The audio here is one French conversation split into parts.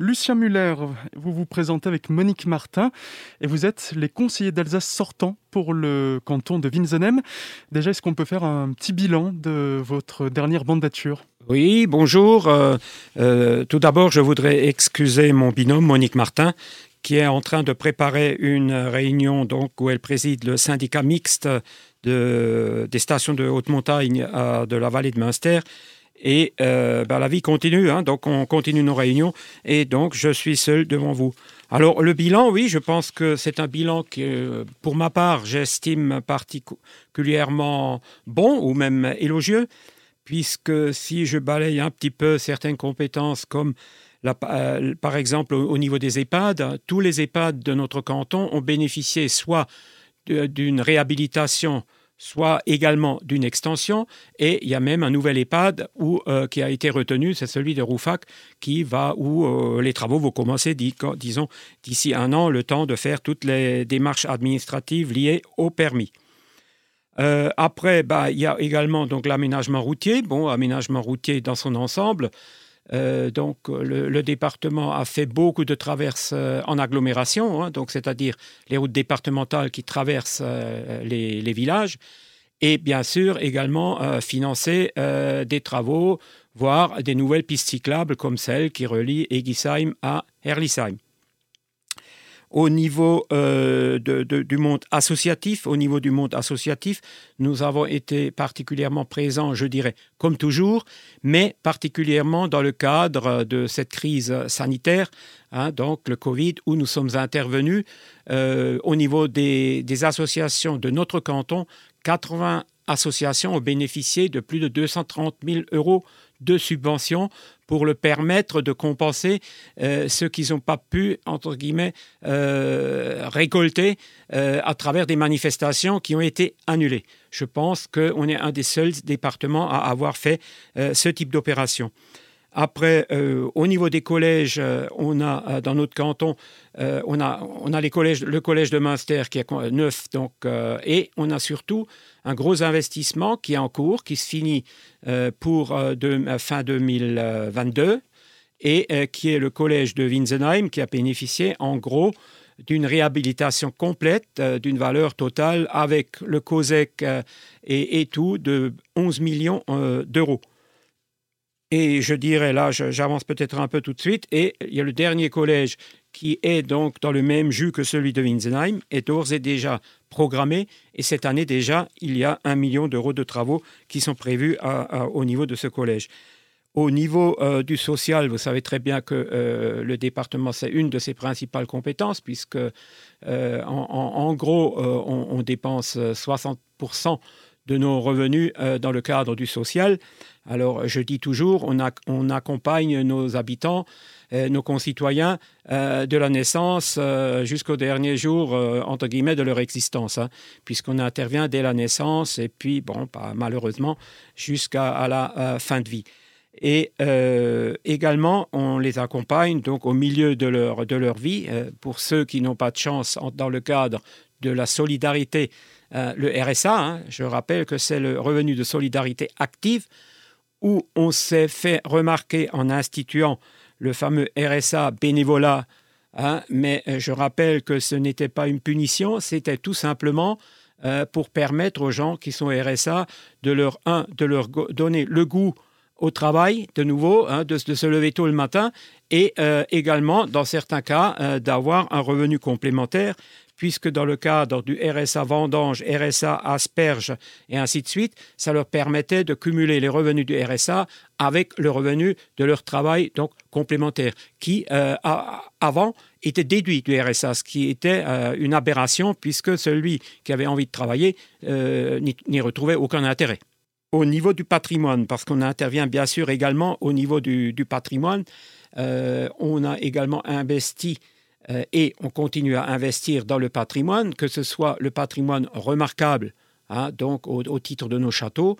Lucien Muller, vous vous présentez avec Monique Martin et vous êtes les conseillers d'Alsace sortants pour le canton de Winsenheim. Déjà, est-ce qu'on peut faire un petit bilan de votre dernière mandature Oui, bonjour. Euh, euh, tout d'abord, je voudrais excuser mon binôme Monique Martin qui est en train de préparer une réunion donc, où elle préside le syndicat mixte de, des stations de haute montagne de la vallée de Münster. Et euh, ben, la vie continue, hein, donc on continue nos réunions, et donc je suis seul devant vous. Alors le bilan, oui, je pense que c'est un bilan que, pour ma part, j'estime particulièrement bon ou même élogieux, puisque si je balaye un petit peu certaines compétences comme euh, par exemple au niveau des EHPAD, tous les EHPAD de notre canton ont bénéficié soit d'une réhabilitation soit également d'une extension. Et il y a même un nouvel EHPAD euh, qui a été retenu, c'est celui de Roufac, qui va, où euh, les travaux vont commencer, disons, d'ici un an, le temps de faire toutes les démarches administratives liées au permis. Euh, après, bah, il y a également donc l'aménagement routier. Bon, aménagement routier dans son ensemble. Euh, donc, le, département a fait beaucoup de traverses euh, en agglomération, hein, donc c'est-à-dire les routes départementales qui traversent euh, les, villages, et bien sûr également financer des travaux, voire des nouvelles pistes cyclables comme celle qui relie Egisheim à Herlisheim au niveau euh, du monde associatif, au niveau du monde associatif, nous avons été particulièrement présents, je dirais, comme toujours, mais particulièrement dans le cadre de cette crise sanitaire, hein, donc le Covid, où nous sommes intervenus euh, au niveau des, des associations de notre canton. 80 associations ont bénéficié de plus de 230 000 euros de subventions pour le permettre de compenser euh, ce qu'ils n'ont pas pu, entre guillemets, euh, récolter euh, à travers des manifestations qui ont été annulées. Je pense qu'on est un des seuls départements à avoir fait ce type d'opération. Après, au niveau des collèges, on a dans notre canton, on, a, on a les collèges, le collège de Münster qui est neuf, donc, et on a surtout un gros investissement qui est en cours, qui se finit euh, pour euh, euh, fin 2022 et qui est le collège de Winsenheim qui a bénéficié en gros d'une réhabilitation complète d'une valeur totale avec le COSEC et, et, tout de 11 millions d'euros. Et je dirais là, j'avance peut-être un peu tout de suite, et il y a le dernier collège qui est donc dans le même jus que celui de Winsenheim, est d'ores et déjà programmé. Et cette année déjà, il y a un million d'euros de travaux qui sont prévus au niveau de ce collège. Au niveau euh, du social, vous savez très bien que euh, le département, c'est une de ses principales compétences, puisque euh, en, gros, on, on, dépense 60% de nos revenus dans le cadre du social. Alors, je dis toujours, on, accompagne nos habitants, euh, nos concitoyens, euh, de la naissance euh, jusqu'au dernier jour, entre guillemets, de leur existence, hein, puisqu'on intervient dès la naissance et puis, bon, pas, malheureusement, jusqu'à la fin de vie. Et également, on les accompagne donc au milieu de leur, de leur vie. pour ceux qui n'ont pas de chance dans le cadre de la solidarité, le RSA, hein, je rappelle que c'est le revenu de solidarité active où on s'est fait remarquer en instituant le fameux RSA bénévolat, hein, mais euh, je rappelle que ce n'était pas une punition, c'était tout simplement euh, pour permettre aux gens qui sont RSA de leur, un, de leur donner le goût au travail, de nouveau, hein, de, se lever tôt le matin, et euh, également, dans certains cas, d'avoir un revenu complémentaire puisque dans le cadre du RSA vendange, RSA asperge et ainsi de suite, ça leur permettait de cumuler les revenus du RSA avec le revenu de leur travail donc complémentaire, qui euh, avant était déduit du RSA, ce qui était euh, une aberration puisque celui qui avait envie de travailler euh, n'y retrouvait aucun intérêt. Au niveau du patrimoine, parce qu'on intervient bien sûr également au niveau du, du patrimoine, on a également investi euh, et on continue à investir dans le patrimoine, que ce soit le patrimoine remarquable, hein, donc au, titre de nos châteaux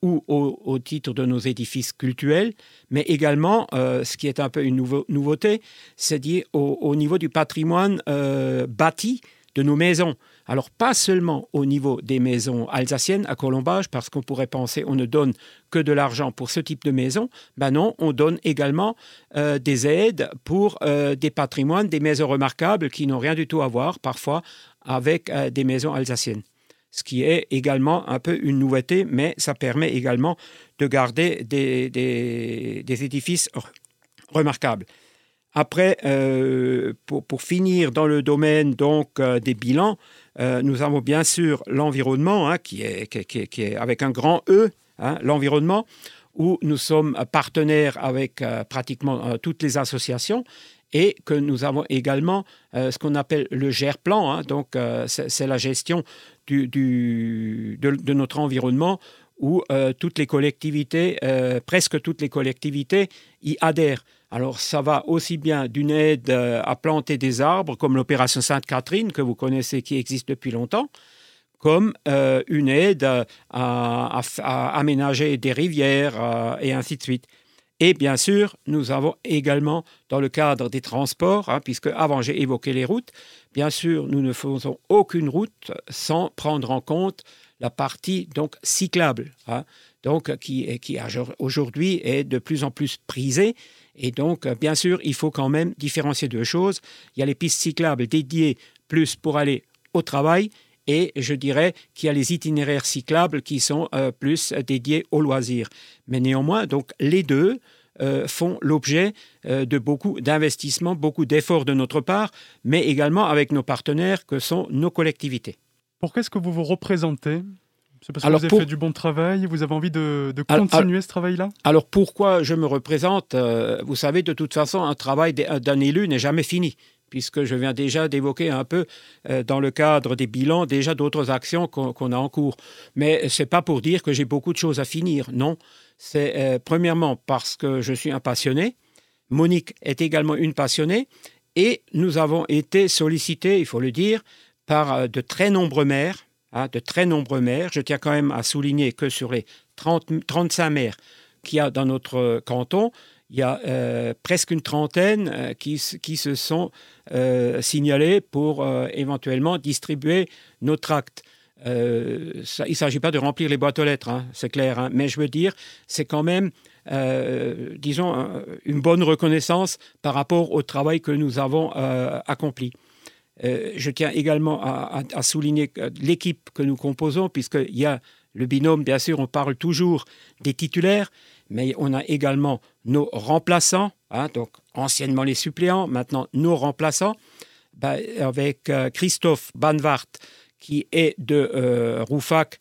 ou au, titre de nos édifices cultuels, mais également, euh, ce qui est un peu une nouveauté, c'est dire au, niveau du patrimoine euh, bâti de nos maisons. Alors pas seulement au niveau des maisons alsaciennes à Colombage, parce qu'on pourrait penser on ne donne que de l'argent pour ce type de maison. Ben non, on donne également euh, des aides pour euh, des patrimoines, des maisons remarquables qui n'ont rien du tout à voir parfois avec euh, des maisons alsaciennes. Ce qui est également un peu une nouveauté, mais ça permet également de garder des, des édifices remarquables. Après, euh, pour, finir dans le domaine donc euh, des bilans, euh, nous avons bien sûr l'environnement, hein, qui, est, avec un grand E, hein, l'environnement, où nous sommes partenaires avec pratiquement toutes les associations et que nous avons également ce qu'on appelle le GERPLAN, hein, donc c'est la gestion de, notre environnement où toutes les collectivités, presque toutes les collectivités, y adhèrent. Alors ça va aussi bien d'une aide euh, à planter des arbres, comme l'opération Sainte-Catherine, que vous connaissez, qui existe depuis longtemps, comme euh, une aide à, aménager des rivières euh, et ainsi de suite. Et bien sûr, nous avons également, dans le cadre des transports, hein, puisque avant j'ai évoqué les routes, bien sûr, nous ne faisons aucune route sans prendre en compte la partie donc cyclable, hein, donc qui, qui aujourd'hui est de plus en plus prisée et donc, euh, bien sûr, il faut quand même différencier deux choses. Il y a les pistes cyclables dédiées plus pour aller au travail et je dirais qu'il y a les itinéraires cyclables qui sont euh, plus dédiés aux loisirs. Mais néanmoins, donc les deux euh, font l'objet de beaucoup d'investissements, beaucoup d'efforts de notre part, mais également avec nos partenaires que sont nos collectivités. Pourquoi est-ce que vous vous représentez? C'est parce que vous avez fait du bon travail, vous avez envie de, continuer ce travail-là? Alors pourquoi je me représente? Euh, Vous savez, de toute façon, un travail d'un élu n'est jamais fini, puisque je viens déjà d'évoquer un peu, euh, dans le cadre des bilans, déjà d'autres actions qu'on a en cours. Mais ce n'est pas pour dire que j'ai beaucoup de choses à finir, non. C'est euh, premièrement parce que je suis un passionné. Monique est également une passionnée. Et nous avons été sollicités, il faut le dire, par de très nombreux maires Hein, de très nombreux maires. Je tiens quand même à souligner que sur les 30, 35 maires qu'il y a dans notre canton, il y a euh, presque une trentaine euh, qui, se sont euh, signalés pour éventuellement distribuer nos tracts. il ne s'agit pas de remplir les boîtes aux lettres, hein, c'est clair, hein, mais je veux dire, c'est quand même, disons, une bonne reconnaissance par rapport au travail que nous avons accompli. Euh, je tiens également à, souligner l'équipe que nous composons, puisqu'il y a le binôme, bien sûr, on parle toujours des titulaires, mais on a également nos remplaçants, hein, donc anciennement les suppléants, maintenant nos remplaçants, bah, avec euh, Christophe Banvart, qui est de euh, Roufac.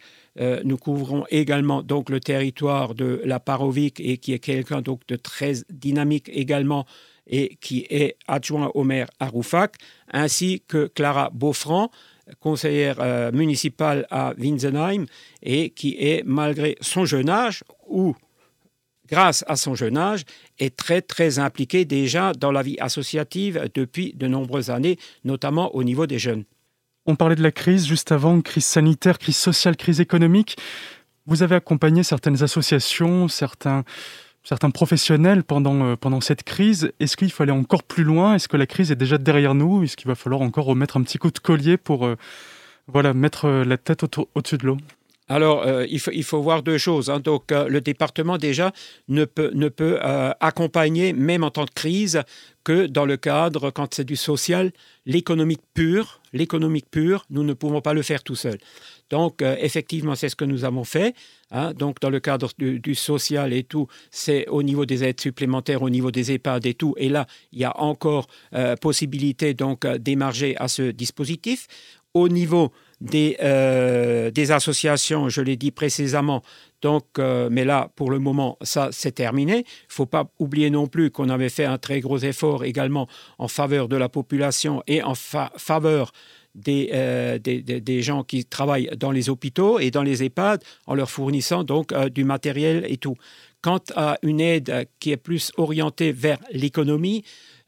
nous couvrons également donc le territoire de la Parovic et qui est quelqu'un donc de très dynamique également et qui est adjoint au maire à Roufac, ainsi que Clara Beaufranc, conseillère euh, municipale à Winsenheim, et qui est, malgré son jeune âge, ou grâce à son jeune âge, est très très impliquée déjà dans la vie associative depuis de nombreuses années, notamment au niveau des jeunes. On parlait de la crise juste avant, crise sanitaire, crise sociale, crise économique. Vous avez accompagné certaines associations, certains certains professionnels pendant, euh, pendant cette crise. Est-ce qu'il aller encore plus loin? Est-ce que la crise est déjà derrière nous? Est-ce qu'il va falloir encore remettre un petit coup de collier pour euh, voilà, mettre euh, la tête au-dessus de l'eau? Alors, il, faut, il, faut, voir deux choses. Hein. Donc, le département, déjà, ne peut, ne peut accompagner, même en temps de crise, que dans le cadre, quand c'est du social, l'économique pure. L'économique pure, nous ne pouvons pas le faire tout seul. Donc, effectivement, c'est ce que nous avons fait. Hein, donc, dans le cadre du, social et tout, c'est au niveau des aides supplémentaires, au niveau des EHPAD et tout. Et là, il y a encore euh, possibilité donc euh, d'émarger à ce dispositif. Au niveau des, euh, des associations, je l'ai dit précisément, donc, mais là, pour le moment, ça, c'est terminé. Il ne faut pas oublier non plus qu'on avait fait un très gros effort également en faveur de la population et en faveur euh, des, des, gens qui travaillent dans les hôpitaux et dans les EHPAD en leur fournissant donc euh, du matériel et tout. Quant à une aide qui est plus orientée vers l'économie,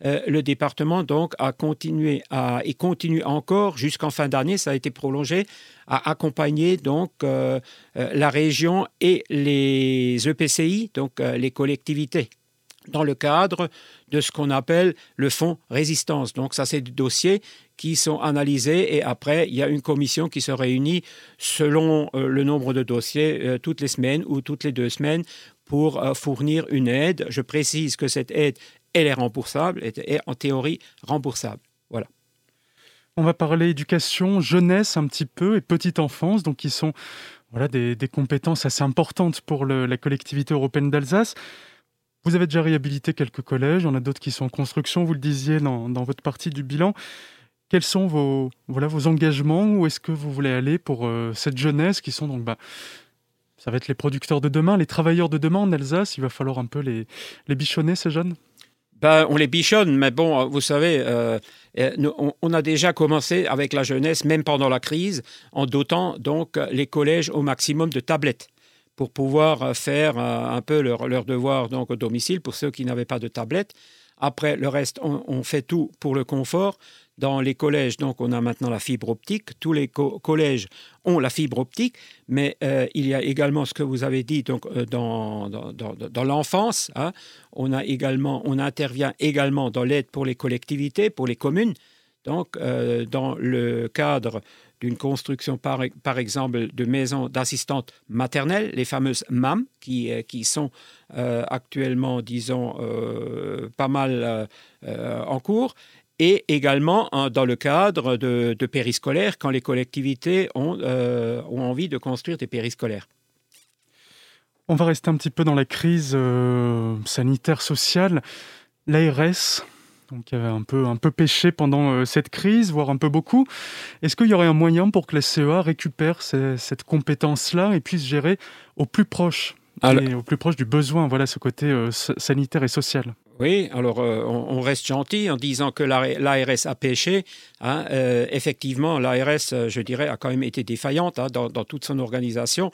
euh, le département donc a continué à, et continue encore jusqu'en fin d'année, ça a été prolongé, à accompagner donc la région et les EPCI, donc les collectivités dans le cadre de ce qu'on appelle le fonds résistance. Donc ça, c'est des dossiers qui sont analysés et après, il y a une commission qui se réunit selon euh, le nombre de dossiers euh, toutes les semaines ou toutes les deux semaines pour euh, fournir une aide. Je précise que cette aide, elle est remboursable, elle est en théorie remboursable. Voilà. On va parler éducation, jeunesse un petit peu et petite enfance, donc qui sont voilà, des, compétences assez importantes pour la collectivité européenne d'Alsace. Vous avez déjà réhabilité quelques collèges, en a d'autres qui sont en construction, vous le disiez dans, votre partie du bilan. Quels sont vos, voilà, vos engagements Où est-ce que vous voulez aller pour euh, cette jeunesse qui sont donc, bah, ça va être les producteurs de demain, les travailleurs de demain en Alsace Il va falloir un peu les, les bichonner, ces jeunes? Ben, on les bichonne, mais bon, vous savez, euh, on, on, a déjà commencé avec la jeunesse, même pendant la crise, en dotant donc les collèges au maximum de tablettes pour pouvoir euh, faire euh, un peu leur, leur devoir donc, au domicile pour ceux qui n'avaient pas de tablette. Après, le reste, on, fait tout pour le confort. Dans les collèges, donc, on a maintenant la fibre optique. Tous les collèges ont la fibre optique, mais euh, il y a également ce que vous avez dit donc, dans, dans, dans, l'enfance. Hein. On, a également, on intervient également dans l'aide pour les collectivités, pour les communes. Donc, dans le cadre d'une construction, par, exemple, de maisons d'assistantes maternelles, les fameuses MAM, qui, euh, qui sont euh, actuellement, disons, euh, pas mal en cours, et également dans le cadre de, périscolaires, quand les collectivités ont envie de construire des périscolaires. On va rester un petit peu dans la crise sanitaire, sociale. L'ARS, donc avait un peu, un peu pêché pendant euh, cette crise, voire un peu beaucoup. Est-ce qu'il y aurait un moyen pour que la CEA récupère cette compétence-là et puisse gérer au plus proche au plus proche du besoin, voilà ce côté euh, sanitaire et social? Oui, alors euh, on, reste gentil en disant que l'ARS a pêché. Hein, effectivement, l'ARS, je dirais, a quand même été défaillante hein, dans, dans, toute son organisation.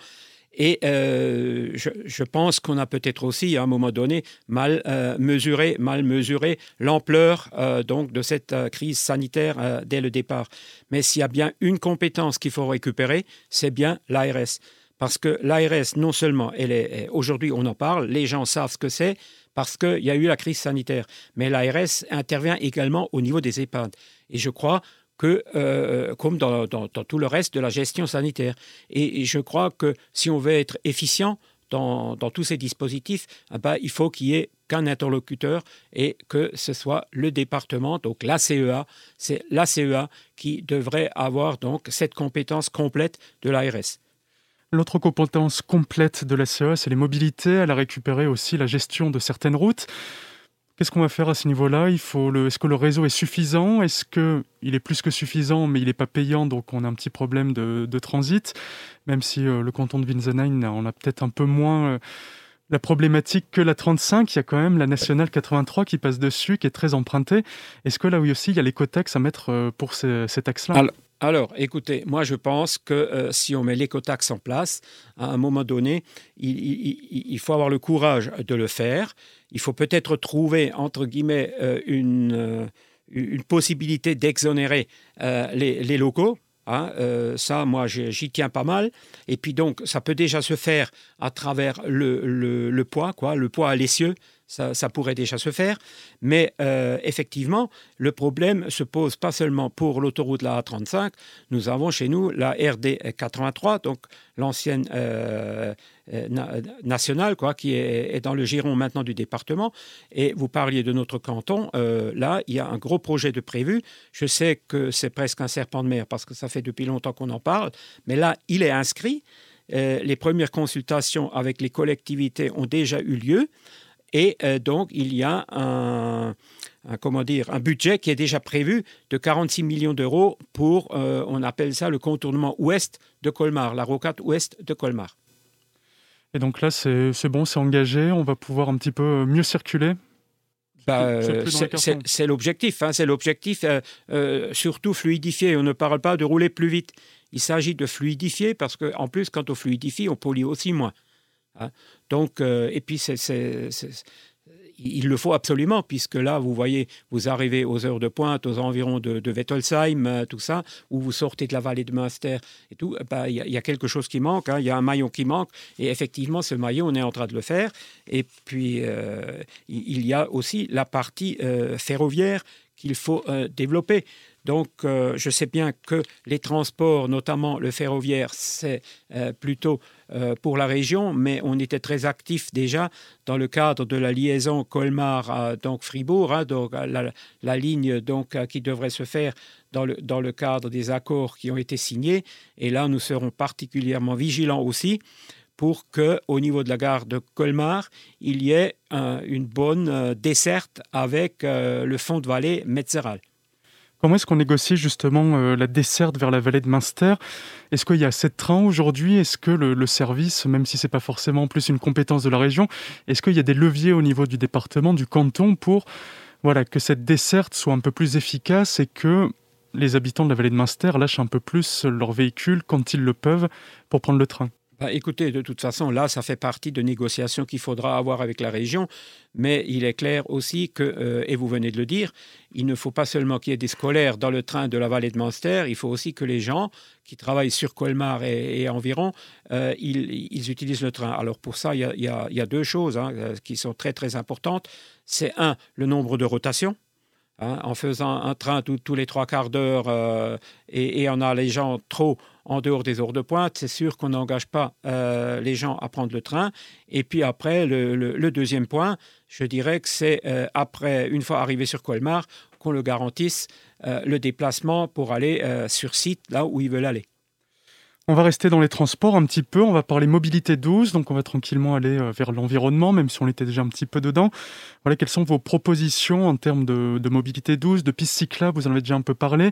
Et euh, je, pense qu'on a peut-être aussi, à un moment donné, mal euh, mesuré, mal mesuré l'ampleur euh, donc de cette crise sanitaire dès le départ. Mais s'il y a bien une compétence qu'il faut récupérer, c'est bien l'ARS. Parce que l'ARS, non seulement, elle est, aujourd'hui on en parle, les gens savent ce que c'est, parce qu'il y a eu la crise sanitaire, mais l'ARS intervient également au niveau des EHPAD. Et je crois que, euh, comme dans, tout le reste de la gestion sanitaire. Et, je crois que si on veut être efficient dans, tous ces dispositifs, eh ben, il faut qu'il y ait qu'un interlocuteur et que ce soit le département, donc la CEA. C'est la CEA qui devrait avoir donc cette compétence complète de l'ARS. L'autre compétence complète de la CEA, c'est les mobilités. Elle a récupéré aussi la gestion de certaines routes. Qu'est-ce qu'on va faire à ce niveau-là? Le... Est-ce que le réseau est suffisant? Est-ce qu'il est plus que suffisant, mais il n'est pas payant, donc on a un petit problème de, transit? Même si euh, le canton de Winsenheim, on a peut-être un peu moins euh, la problématique que la 35, il y a quand même la nationale 83 qui passe dessus, qui est très empruntée. Est-ce que là aussi, il y a l'écotaxe à mettre euh, pour cet axe-là? Alors, écoutez, moi je pense que si on met l'écotaxe en place, à un moment donné, il, faut avoir le courage de le faire il faut peut-être trouver, entre guillemets, euh, une, euh, une possibilité d'exonérer euh, les, locaux. Hein, ça, moi, j'y tiens pas mal. Et puis donc, ça peut déjà se faire à travers le, le, poids, quoi, le poids à l'essieu ça, pourrait déjà se faire. Mais euh, effectivement, le problème se pose pas seulement pour l'autoroute la A35. Nous avons chez nous la RD 83, donc l'ancienne euh, euh, nationale, quoi, qui est, dans le giron maintenant du département. Et vous parliez de notre canton. là, il y a un gros projet de prévu. Je sais que c'est presque un serpent de mer parce que ça fait depuis longtemps qu'on en parle. Mais là, il est inscrit. les premières consultations avec les collectivités ont déjà eu lieu. Et euh, donc, il y a un, comment dire, un budget qui est déjà prévu de 46 millions d'euros pour, euh, on appelle ça le contournement ouest de Colmar, la rocade ouest de Colmar. Et donc là, c'est bon, c'est engagé, on va pouvoir un petit peu mieux circuler bah, c'est l'objectif, hein, c'est l'objectif, euh, surtout fluidifier. On ne parle pas de rouler plus vite. Il s'agit de fluidifier parce qu'en plus, quand on fluidifie, on pollue aussi moins. Hein. Donc, euh, et puis, il le faut absolument, puisque là, vous voyez, vous arrivez aux heures de pointe, aux environs de, de Wettelsheim, euh, tout ça, où vous sortez de la vallée de Münster et tout, bah, il y, a quelque chose qui manque, hein. il y a un maillon qui manque, et effectivement, ce maillon, on est en train de le faire. Et puis, euh, il y a aussi la partie ferroviaire qu'il faut développer. Donc, je sais bien que les transports, notamment le ferroviaire, c'est plutôt euh, pour la région, mais on était très actifs déjà dans le cadre de la liaison Colmar donc Fribourg, hein, donc la, ligne donc qui devrait se faire dans le, dans le cadre des accords qui ont été signés. Et là, nous serons particulièrement vigilants aussi pour que, au niveau de la gare de Colmar, il y ait une bonne euh, desserte avec euh, le fond de vallée Metzeral. Comment est-ce qu'on négocie justement euh, la desserte vers la vallée de Münster Est-ce qu'il y a assez trains aujourd'hui? Est-ce que le, service, même si ce n'est pas forcément plus une compétence de la région, est-ce qu'il y a des leviers au niveau du département, du canton, pour voilà, que cette desserte soit un peu plus efficace et que les habitants de la vallée de Münster lâchent un peu plus leur véhicule quand ils le peuvent pour prendre le train? Bah, écoutez, de toute façon, là, ça fait partie de négociations qu'il faudra avoir avec la région, mais il est clair aussi que, euh, et vous venez de le dire, il ne faut pas seulement qu'il y ait des scolaires dans le train de la vallée de Munster, il faut aussi que les gens qui travaillent sur Colmar et, environ, euh, ils, utilisent le train. Alors pour ça, il y a, deux choses hein, euh, qui sont très très importantes. C'est un, le nombre de rotations. Hein, en faisant un train tous les trois quarts d'heure et, et en allégeant trop, en dehors des heures de pointe, c'est sûr qu'on n'engage pas euh, les gens à prendre le train. Et puis après, le, deuxième point, je dirais que c'est euh, après, une fois arrivé sur Colmar, qu'on le garantisse euh, le déplacement pour aller sur site, là où ils veulent aller. On va rester dans les transports un petit peu, on va parler mobilité douce, donc on va tranquillement aller vers l'environnement, même si on était déjà un petit peu dedans. Voilà, quelles sont vos propositions en termes de, mobilité douce, de pistes cyclables, vous en avez déjà un peu parlé.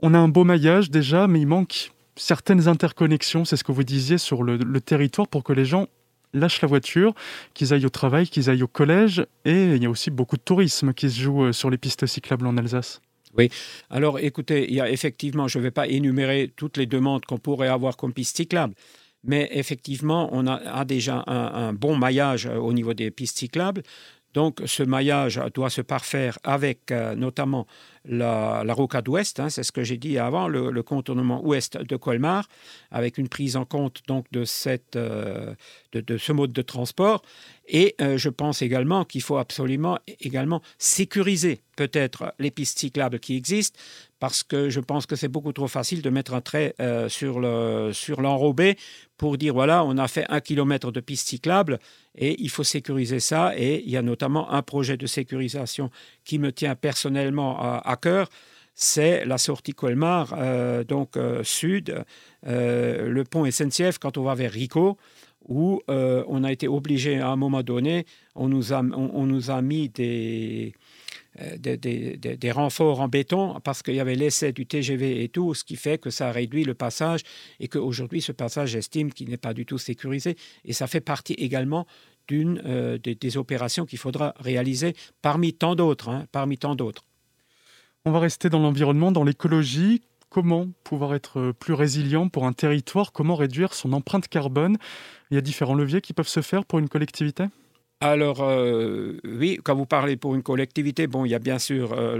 On a un beau maillage déjà, mais il manque certaines interconnexions, c'est ce que vous disiez, sur le, territoire pour que les gens lâchent la voiture, qu'ils aillent au travail, qu'ils aillent au collège. Et il y a aussi beaucoup de tourisme qui se joue euh, sur les pistes cyclables en Alsace. Oui, alors écoutez, il y a effectivement, je ne vais pas énumérer toutes les demandes qu'on pourrait avoir comme pistes cyclables, mais effectivement, on a, déjà un, bon maillage euh, au niveau des pistes cyclables. Donc ce maillage doit se parfaire avec euh, notamment la, rocade ouest, hein, c'est ce que j'ai dit avant, le, contournement ouest de Colmar, avec une prise en compte donc de, cette, euh, de, ce mode de transport. Et euh, je pense également qu'il faut absolument également sécuriser peut-être les pistes cyclables qui existent, parce que je pense que c'est beaucoup trop facile de mettre un trait euh, sur l'enrobé pour dire voilà, on a fait un kilomètre de pistes cyclables et il faut sécuriser ça. Et il y a notamment un projet de sécurisation qui me tient personnellement à, cœur. C'est la sortie Colmar, euh, donc euh, sud, le pont SNCF quand on va vers Rico où on a été obligé à un moment donné, on nous a, on nous a mis des, euh, des, renforts en béton parce qu'il y avait l'essai du TGV et tout, ce qui fait que ça réduit le passage et qu'aujourd'hui, ce passage, j'estime qu'il n'est pas du tout sécurisé. Et ça fait partie également d'une euh, des, opérations qu'il faudra réaliser parmi tant d'autres. Hein, parmi tant d'autres. On va rester dans l'environnement, dans l'écologie. Comment pouvoir être plus résilient pour un territoire? Comment réduire son empreinte carbone? Il y a différents leviers qui peuvent se faire pour une collectivité alors, euh, oui, quand vous parlez pour une collectivité, bon, il y a bien sûr euh,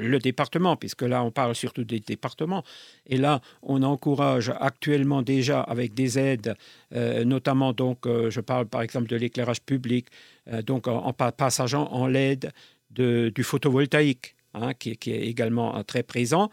le, département, puisque là, on parle surtout des départements. Et là, on encourage actuellement déjà avec des aides, euh, notamment, donc, je parle par exemple de l'éclairage public, donc en, passageant en LED du photovoltaïque, hein, qui, est également très présent.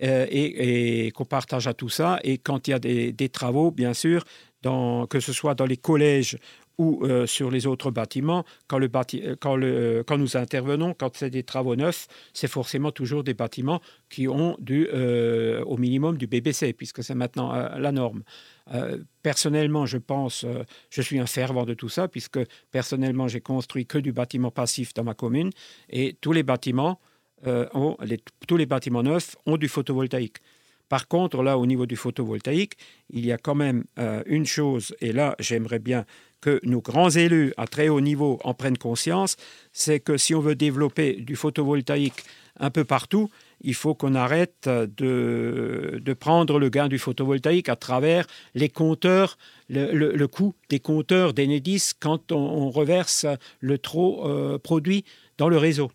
et, qu'on partage à tout ça. Et quand il y a des, travaux, bien sûr, que ce soit dans les collèges ou euh, sur les autres bâtiments, euh, euh, quand nous intervenons, quand c'est des travaux neufs, c'est forcément toujours des bâtiments qui ont du, au minimum du BBC, puisque c'est maintenant la norme. personnellement, je pense, je suis un fervent de tout ça, puisque personnellement, j'ai construit que du bâtiment passif dans ma commune, et tous les bâtiments, ont, tous les bâtiments neufs ont du photovoltaïque. Par contre, là, au niveau du photovoltaïque, il y a quand même une chose, et là, j'aimerais bien que nos grands élus à très haut niveau en prennent conscience, c'est que si on veut développer du photovoltaïque un peu partout, il faut qu'on arrête de, de, prendre le gain du photovoltaïque à travers les compteurs, le, coût des compteurs d'Enedis quand on, reverse le trop euh, produit dans le réseau.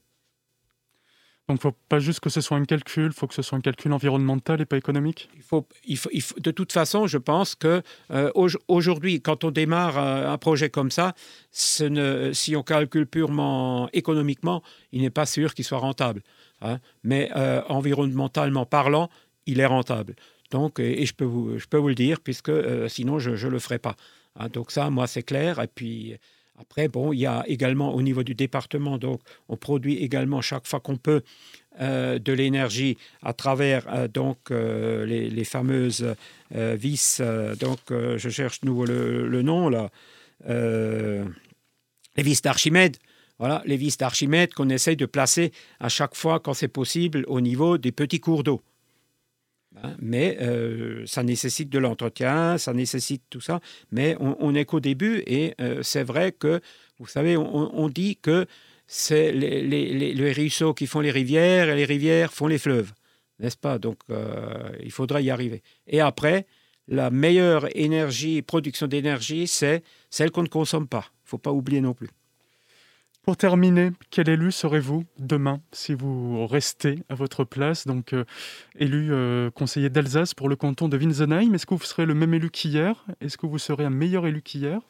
Donc, il ne faut pas juste que ce soit un calcul, il faut que ce soit un calcul environnemental et pas économique il faut, il faut, De toute façon, je pense que euh, aujourd'hui, quand on démarre euh, un projet comme ça, si on calcule purement économiquement, il n'est pas sûr qu'il soit rentable. Hein. Mais euh, environnementalement parlant, il est rentable. Donc, et, je, peux vous, je peux vous le dire, puisque sinon, je ne le ferai pas. Hein. Donc ça, moi, c'est clair. Et puis... Après, bon, il y a également au niveau du département, donc on produit également chaque fois qu'on peut euh, de l'énergie à travers euh, donc euh, les, fameuses vis. donc, je cherche nouveau le, nom là. les vis d'Archimède. Voilà, les vis d'Archimède qu'on essaye de placer à chaque fois quand c'est possible au niveau des petits cours d'eau. Hein, mais euh, ça nécessite de l'entretien, ça nécessite tout ça. Mais on n'est qu'au début et euh, c'est vrai que, vous savez, on, dit que c'est les, ruisseaux qui font les rivières et les rivières font les fleuves, n'est-ce pas? Donc, euh, il faudra y arriver. Et après, la meilleure énergie, production d'énergie, c'est celle qu'on ne consomme pas. Il ne faut pas oublier non plus. Pour terminer, quel élu serez-vous demain si vous restez à votre place, donc euh, élu euh, conseiller d'Alsace pour le canton de Winsenheim Est-ce que vous serez le même élu qu'hier? Est-ce que vous serez un meilleur élu qu'hier?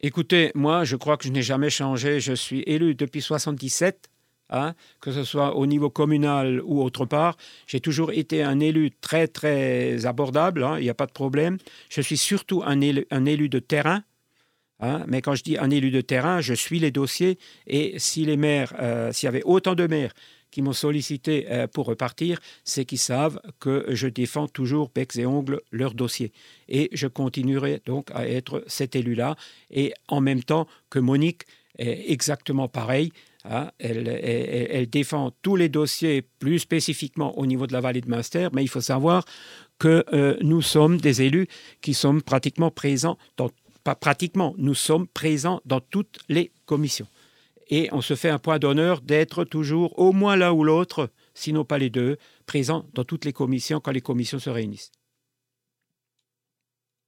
Écoutez, moi, je crois que je n'ai jamais changé. Je suis élu depuis 77. Hein, que ce soit au niveau communal ou autre part. J'ai toujours été un élu très, très abordable, hein, il n'y a pas de problème. Je suis surtout un un élu de terrain, Hein, mais quand je dis un élu de terrain, je suis les dossiers et si les maires, euh, s'il y avait autant de maires qui m'ont sollicité euh, pour repartir, c'est qu'ils savent que je défends toujours becs et ongles leurs dossiers. Et je continuerai donc à être cet élu-là. Et en même temps que Monique est exactement pareil. Hein, elle, elle, défend tous les dossiers plus spécifiquement au niveau de la vallée de Munster, mais il faut savoir que euh, nous sommes des élus qui sommes pratiquement présents dans pratiquement, nous sommes présents dans toutes les commissions. Et on se fait un point d'honneur d'être toujours, au moins l'un ou l'autre, sinon pas les deux, présents dans toutes les commissions quand les commissions se réunissent.